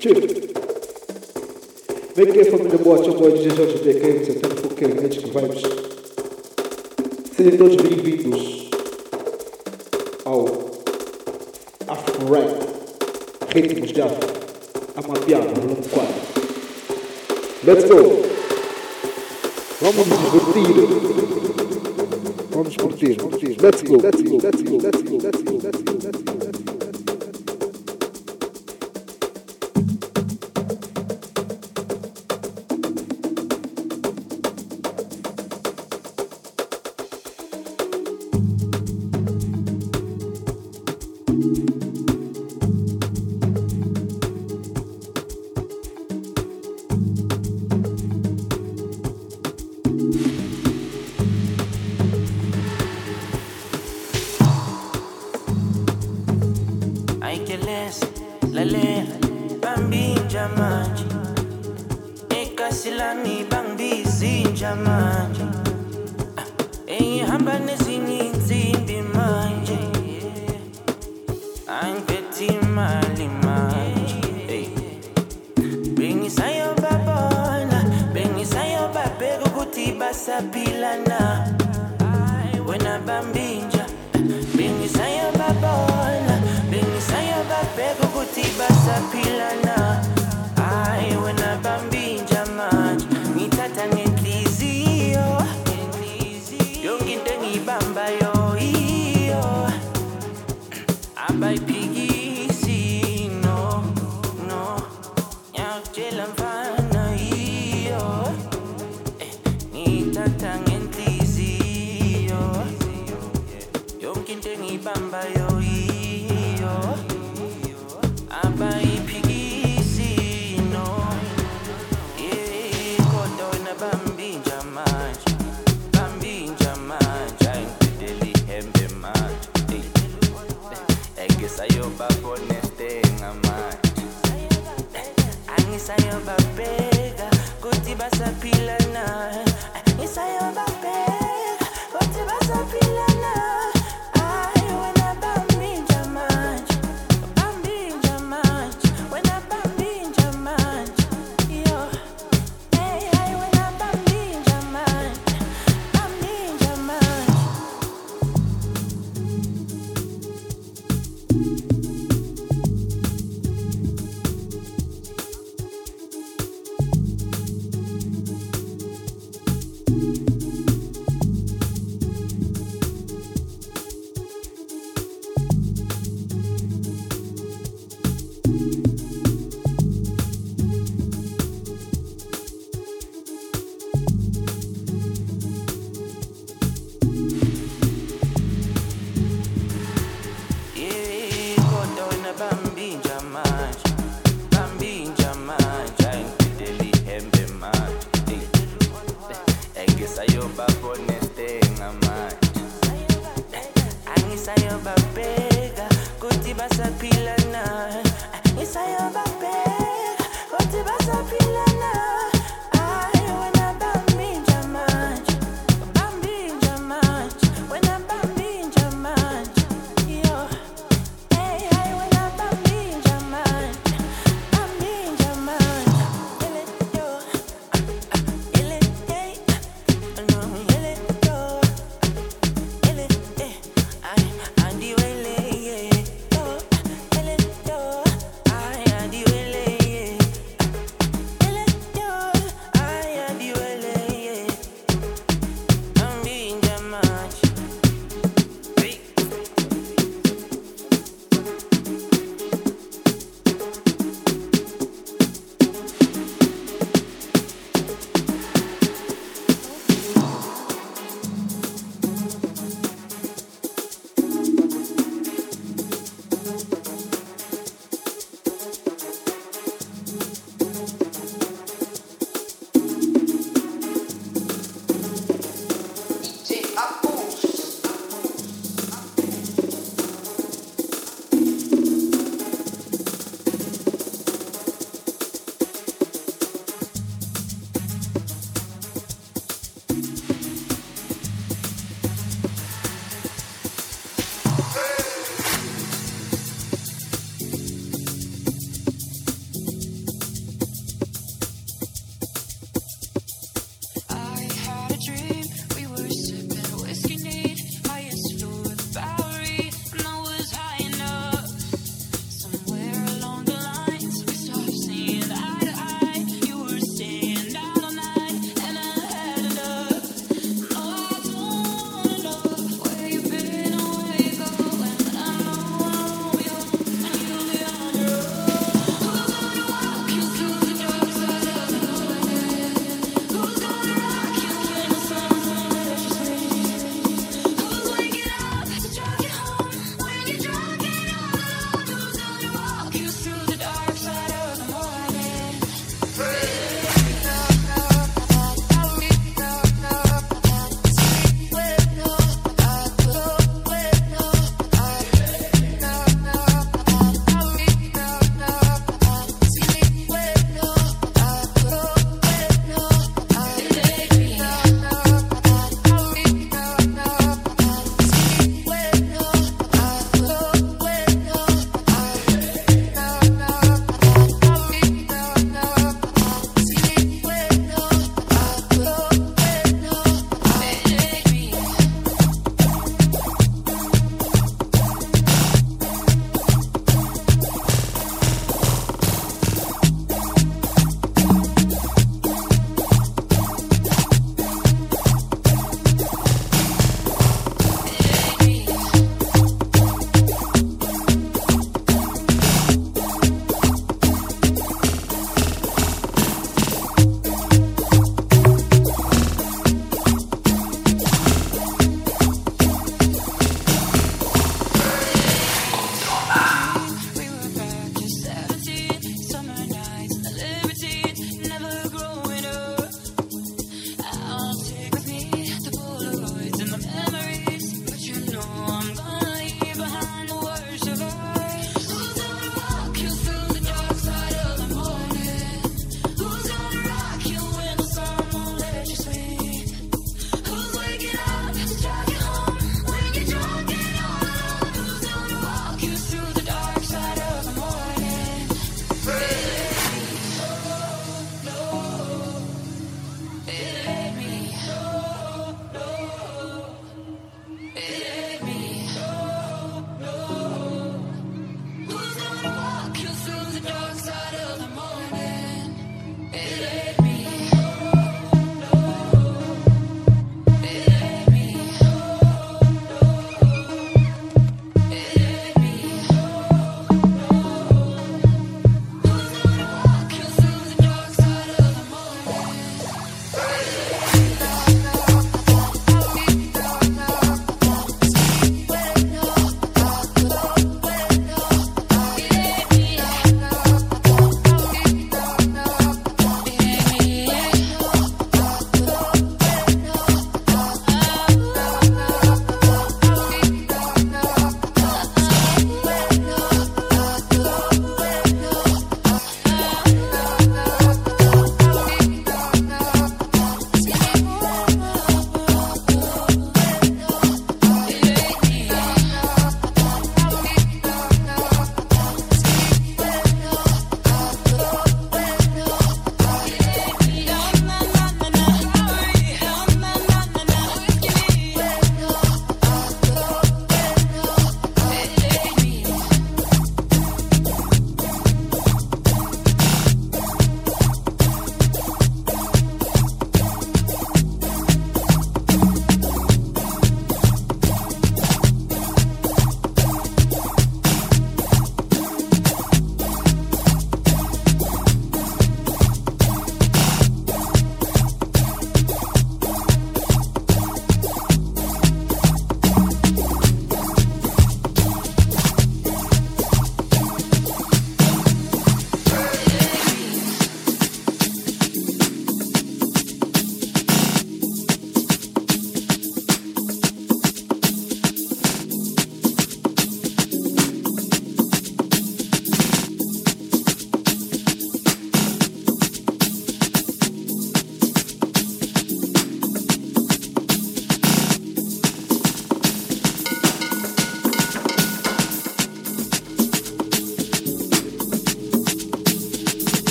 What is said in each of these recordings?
Tiro. Vem aqui, família boa, tia boa de Jesus de DK, você tem um pouquinho de que vai. Sejam todos bem-vindos ao Afro-Rap, Ritmos de Afro, Amapiado, volume 4. Let's go! Vamos curtir! Vamos curtir! Let's go! Let's go! Let's go! Let's go! Let's go! angisayobabheka kuti basaphila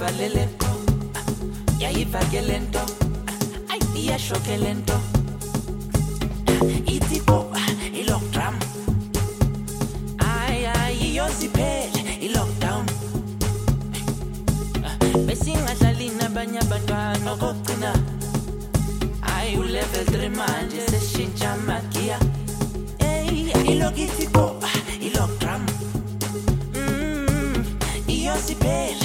ivalelento yayivakelento iyashokelento itiko ilockdrum ayiyoziphele ilockdown. Besingadlali nabanye abantwana okokugcina hayi ulevel 3 manje seshintsha amagiya. Ilokitiko ilockdrum mm, iyosiphele.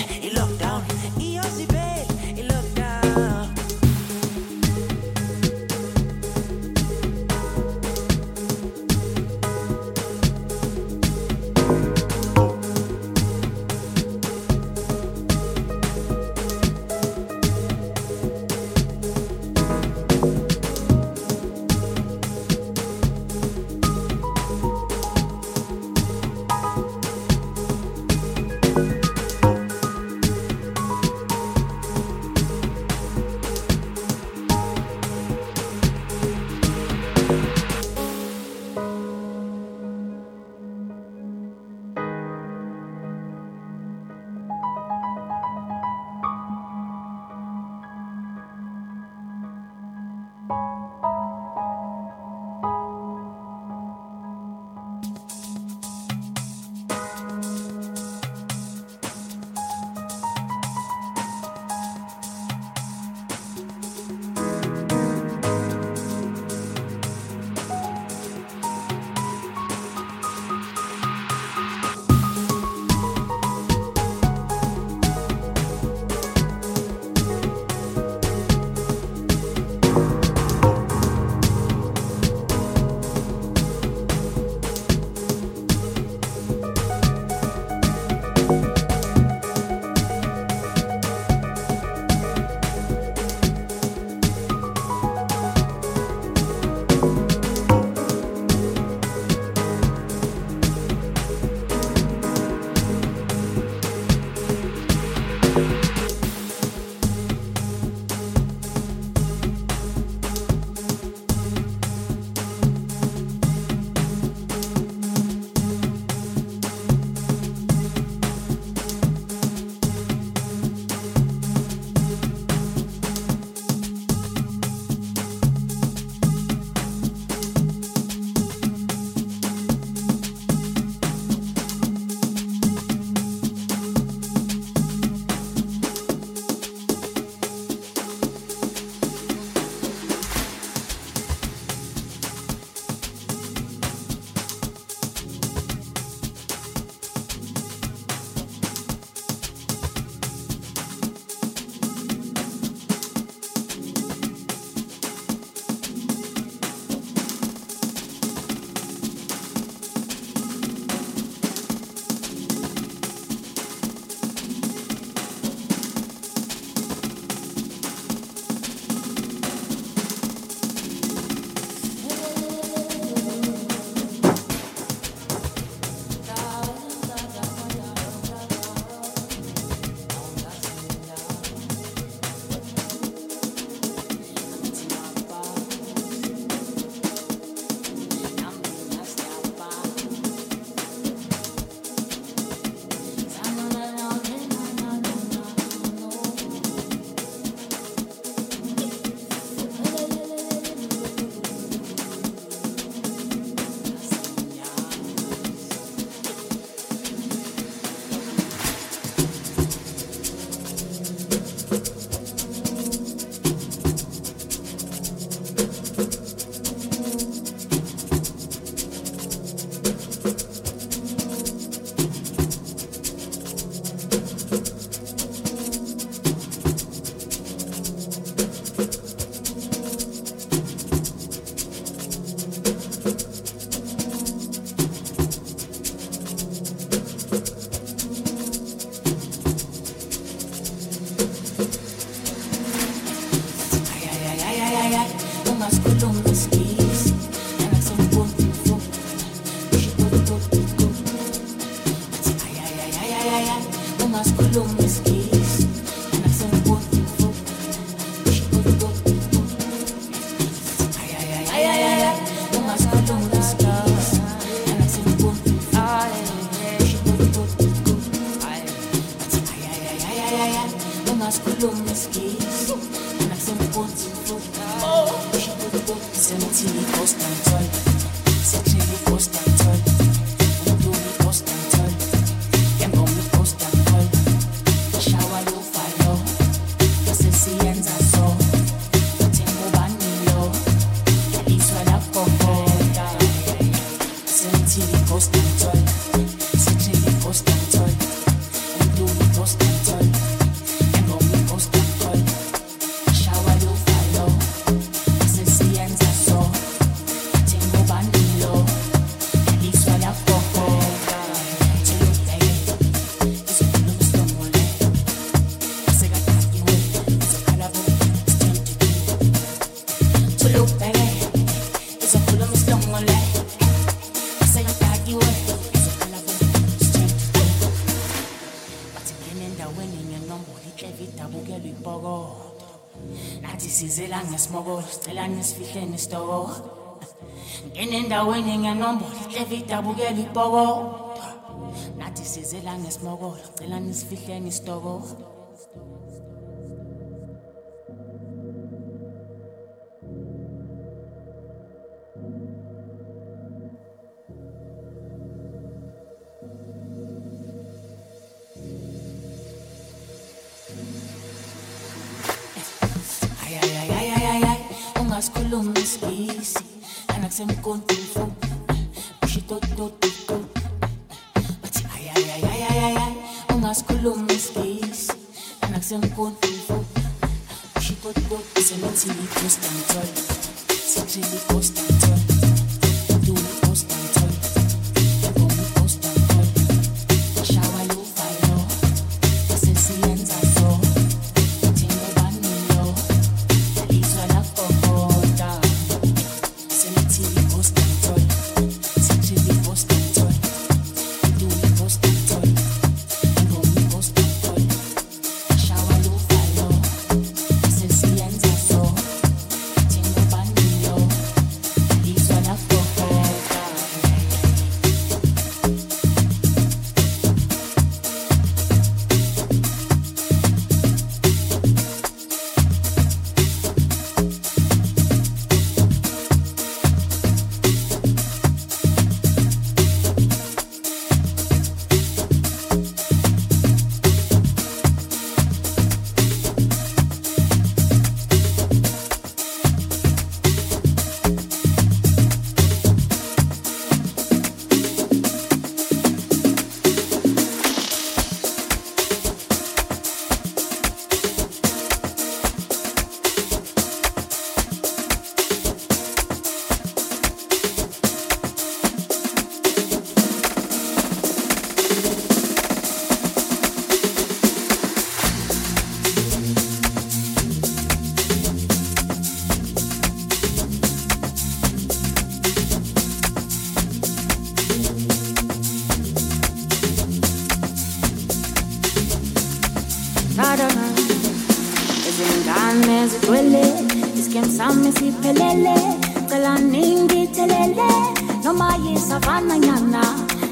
Nisifihleni isitoko ngene endaweni ngiyanombolo ihleve idabukela nathi sizela ngesimokolo cela nisifihleni isitoko ungazikhuluma isibisi lana kusemkontifu ushitototiko bathi ayayayayayay ungazikhuluma isibisi lana kusemkontifu ushitototi semithi iposta ngithole sithile iposta ngithole dula siphelele cela ningithelele noma yisavana nyana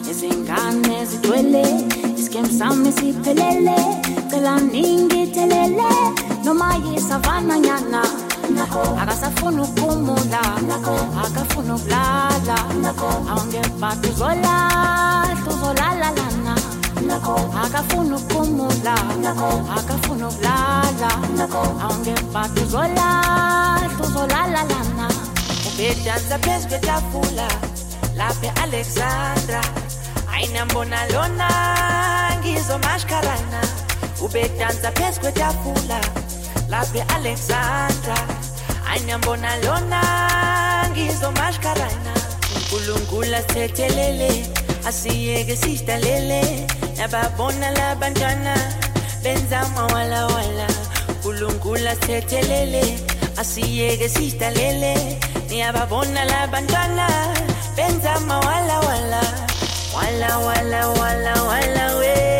izingane zigcwele isikhem sami siphelele cela ningithelele noma yisavana nyana akasafuna ukumula akafuna ukulala. Awungebhadi uzolahla uzolalalana akafuna ukumula akafuna ukulala. Awungebhadi uzolahla uzolalalana ubedansa phezu kwetafula lapha e-alexandra. Ayinambona lona ngizomashkarana ubedansa phezu kwetafula lapha e-alexandra. Ayinambona lona ngizomashkarana unkulunkulu asithethelele asiyeke sidalele nababona labantwana benza mawalawala unkulunkulu asithethelele asiyeke sidalele niyababona labantwana benza mawalawala wala. Wala wala wala wela diwele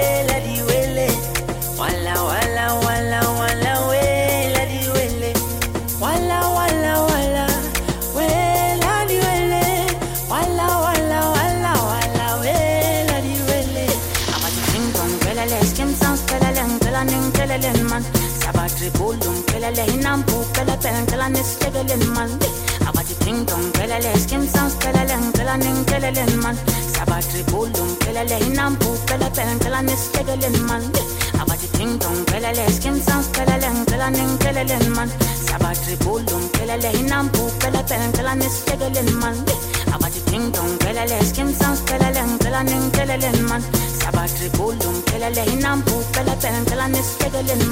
sabatribula umphelele inambu ngicela nisihlekeleni mani abathi ding dong phelele skim sounds phelele ngicela ningitsheleleni mani sabatribula umphelele inambu phela phela ngicela nisihlekeleni mani abathi ding dong phelele skim sounds phelele ngicela ningitsheleleni mani sabatribula umphelele inambu phela phela ngicela nisihlekeleni mani abathi ding dong phelele skim sounds phelele ngicela ningitsheleleni mani sabatribula umphelele inambu phela phela ngicela nisihlekeleni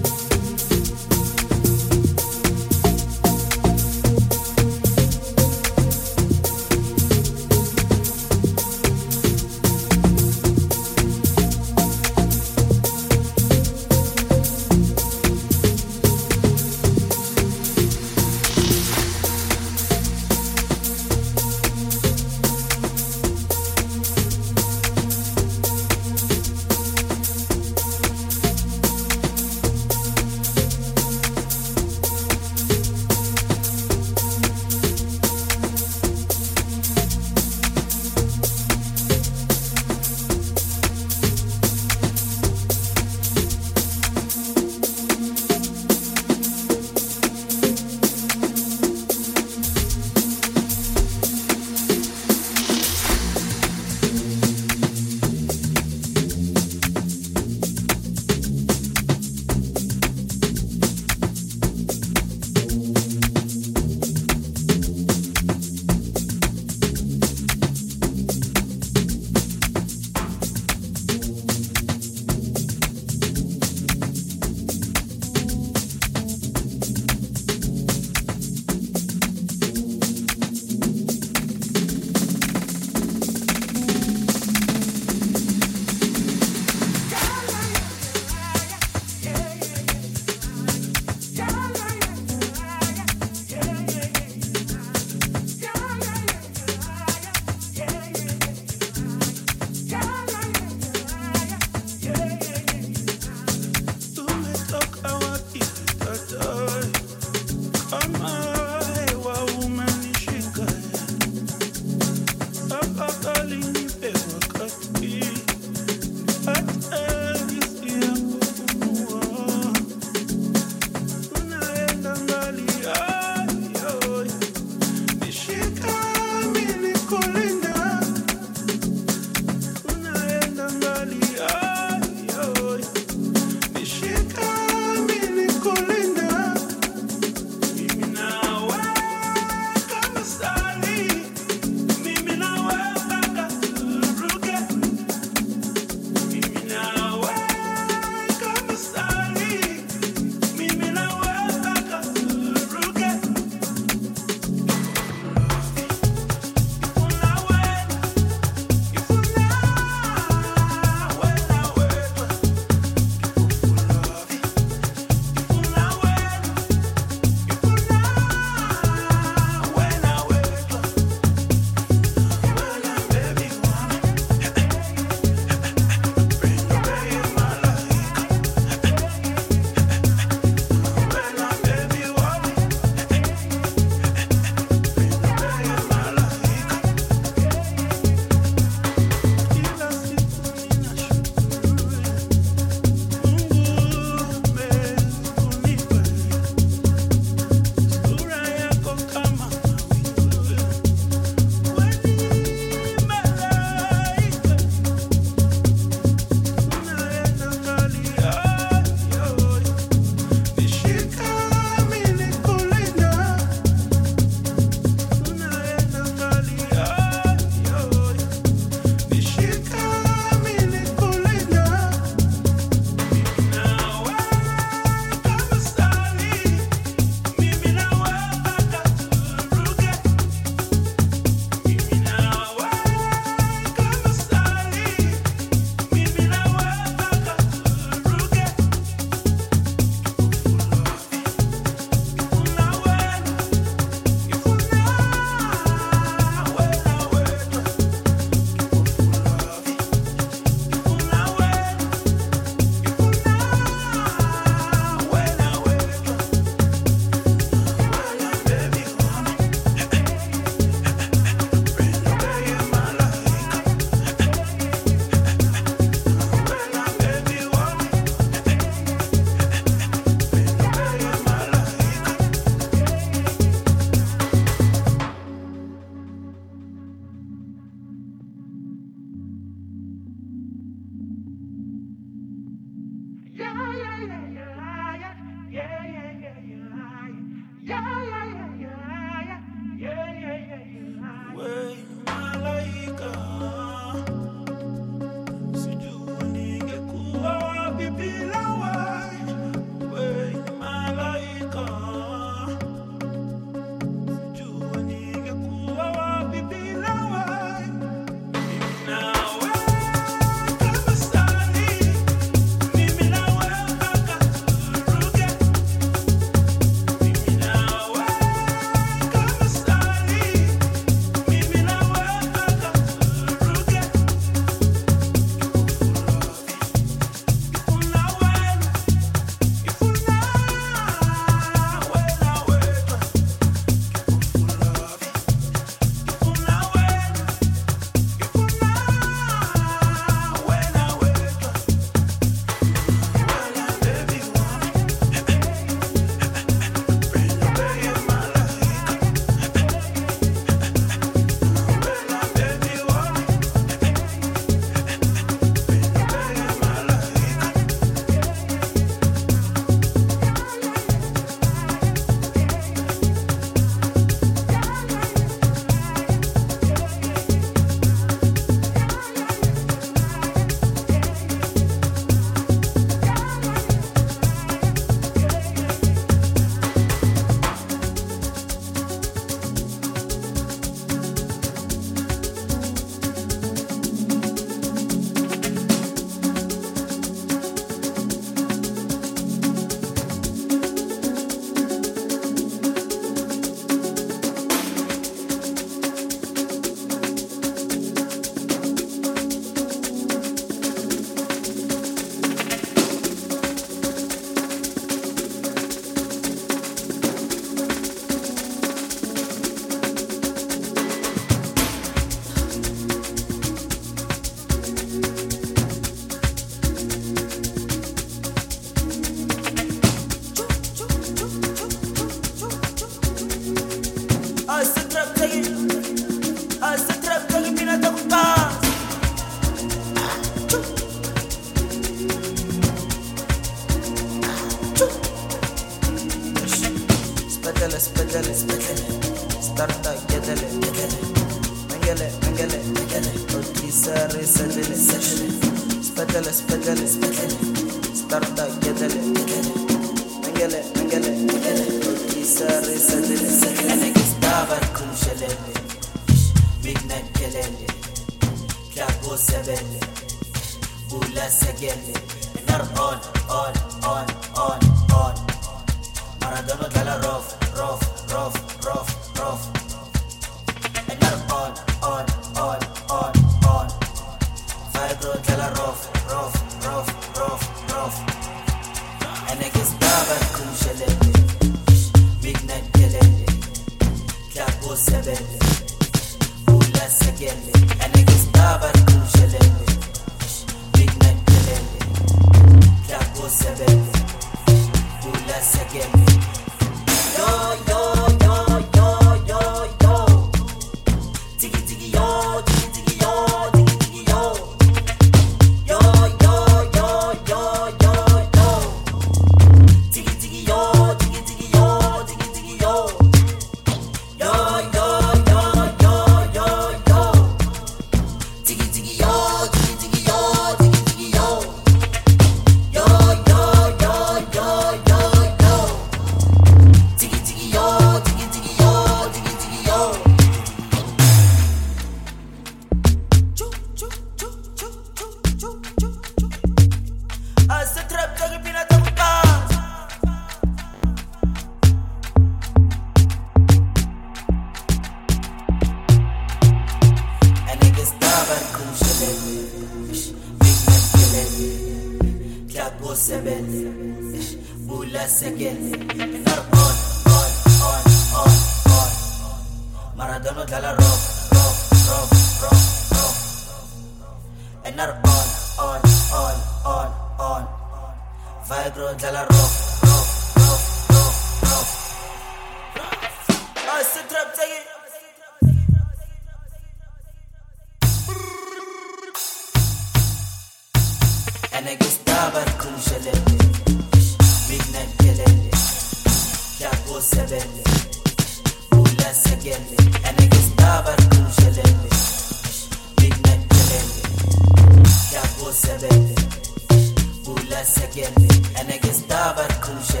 gestaba kushelele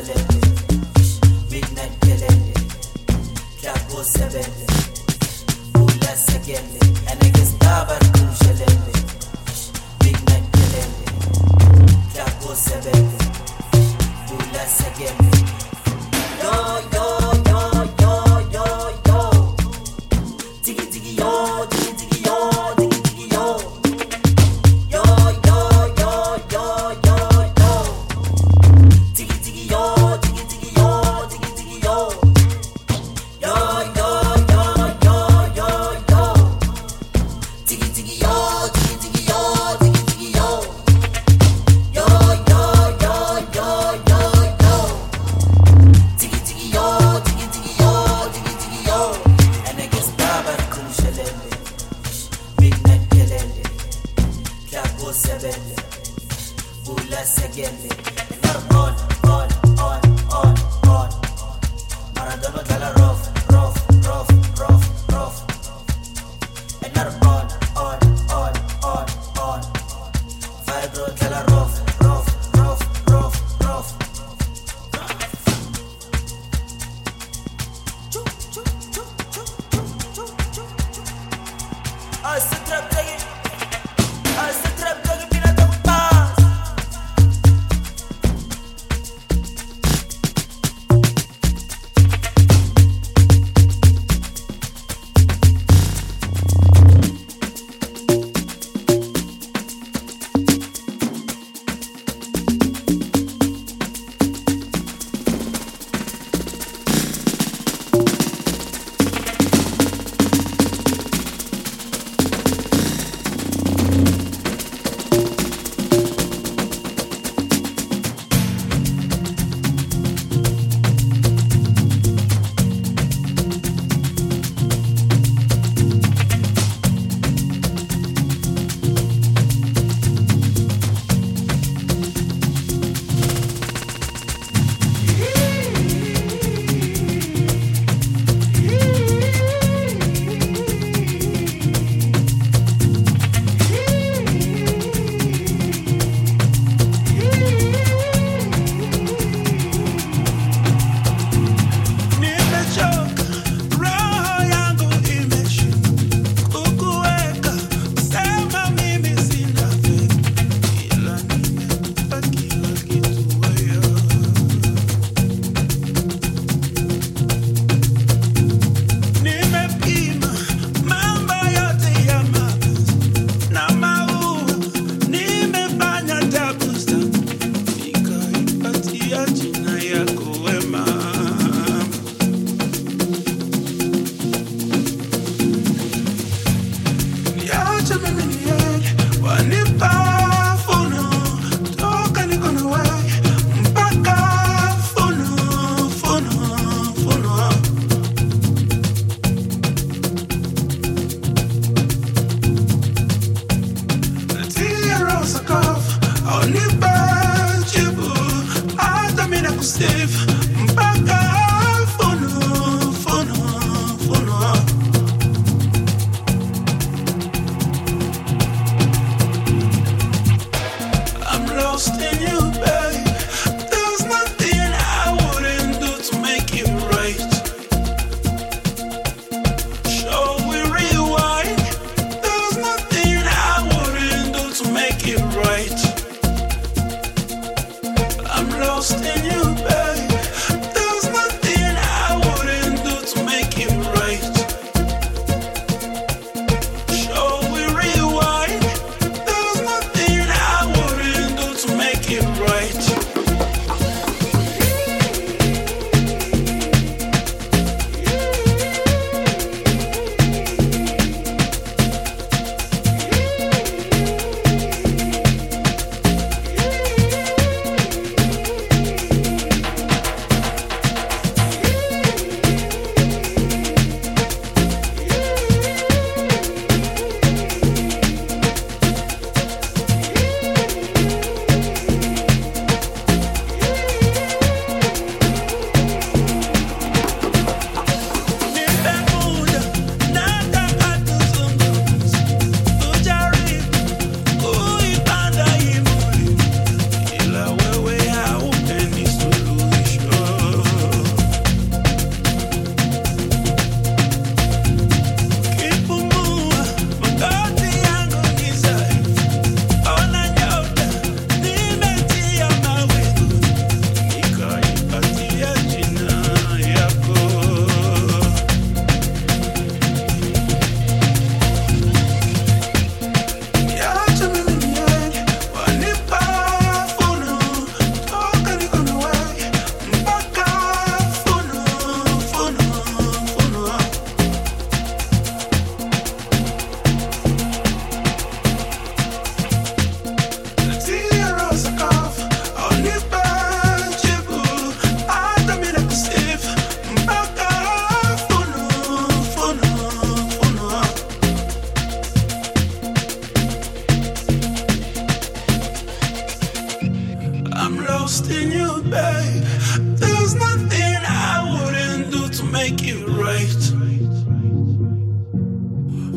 right.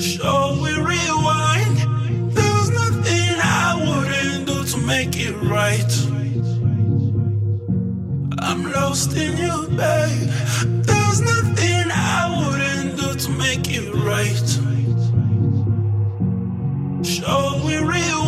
Should we rewind? There's nothing I wouldn't do to make it right. I'm lost in you, babe. There's nothing I wouldn't do to make it right. Should we rewind?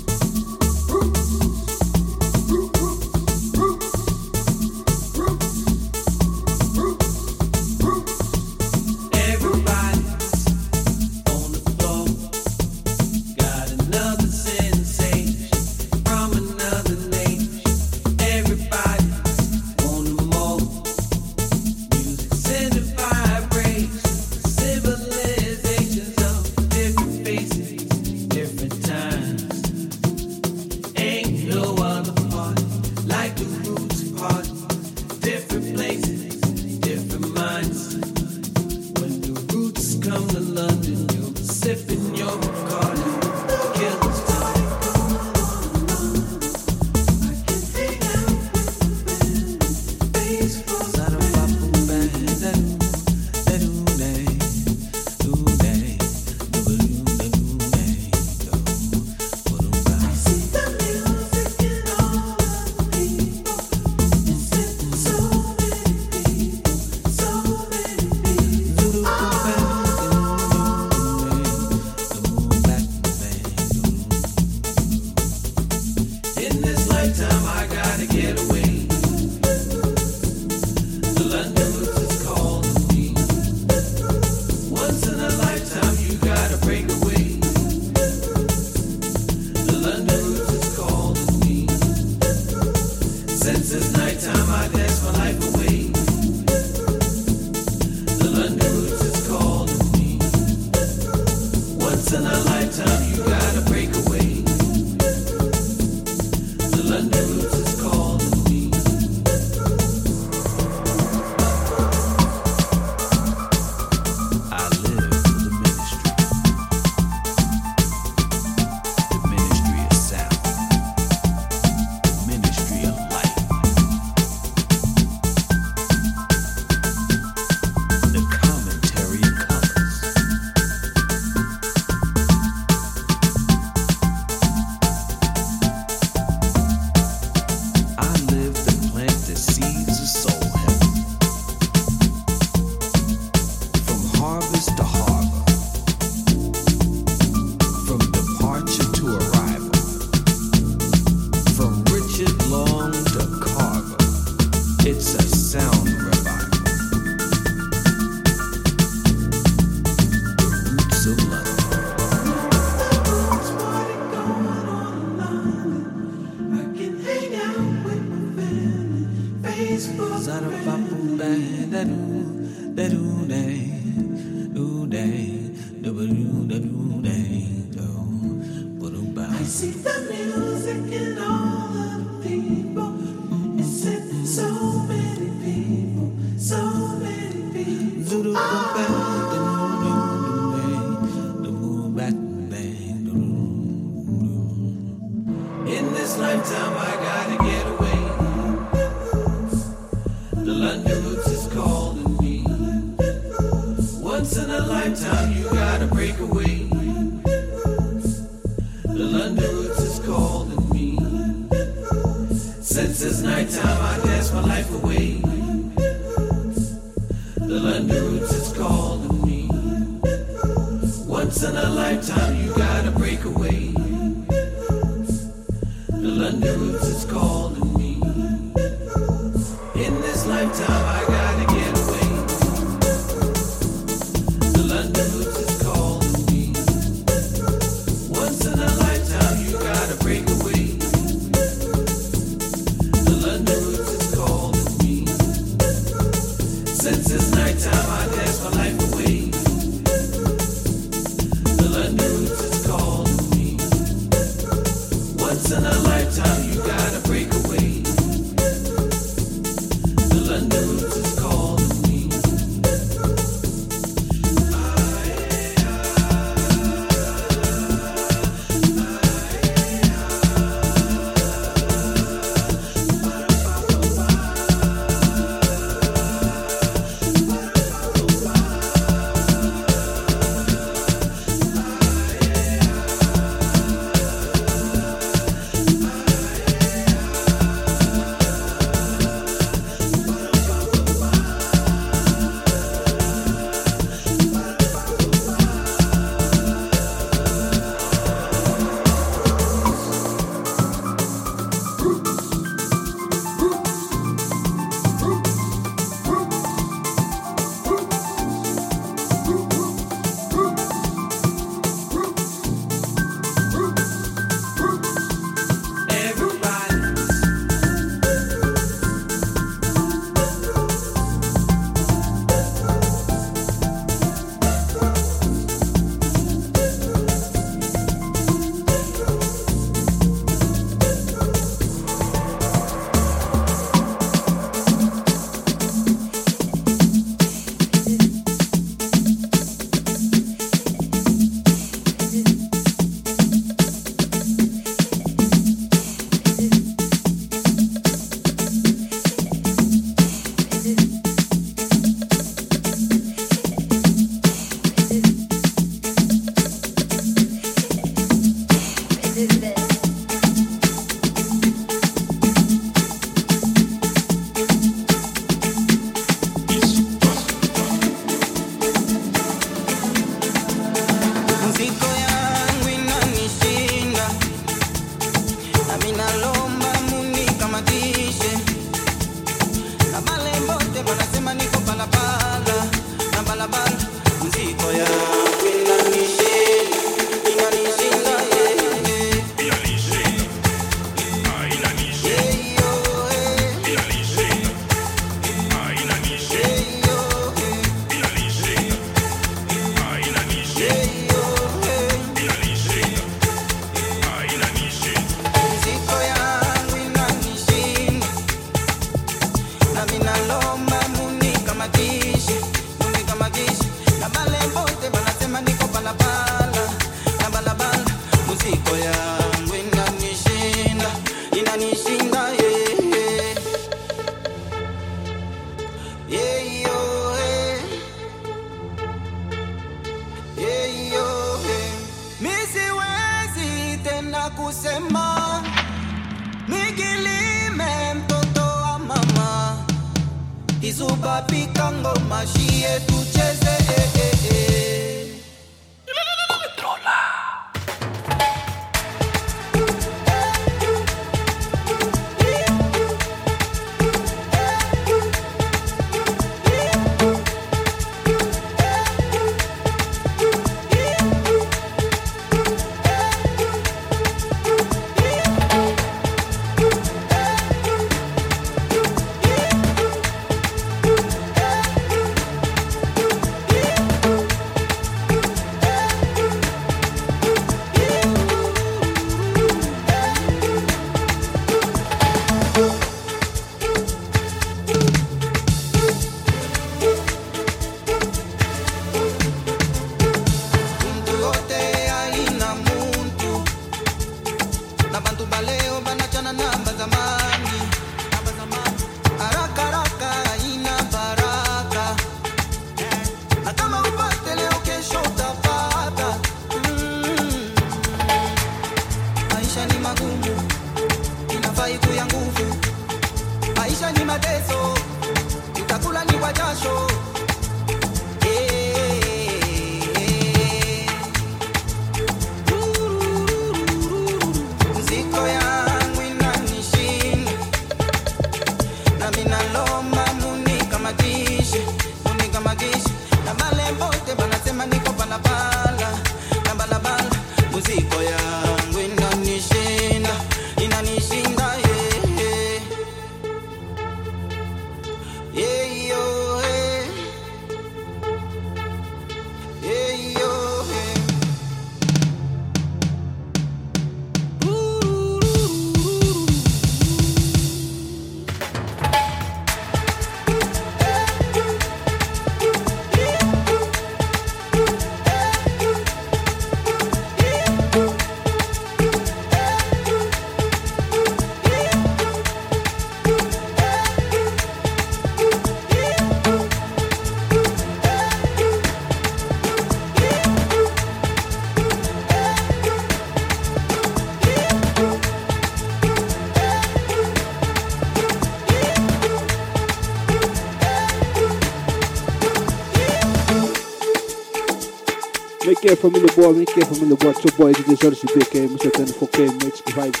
Make it família boa, make it família boa. Seu boy DJ Jorge BK, Mr. 24K, Magic Vibes.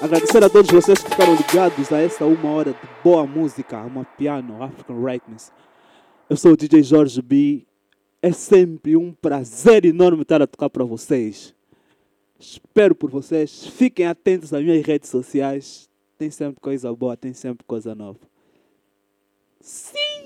Agradecer a todos vocês que ficaram ligados a essa uma hora de boa música, uma piano, African Rightness. Eu sou o DJ Jorge B. É sempre um prazer enorme estar a tocar para vocês. Espero por vocês. Fiquem atentos às minhas redes sociais. Tem sempre coisa boa, tem sempre coisa nova. Sim!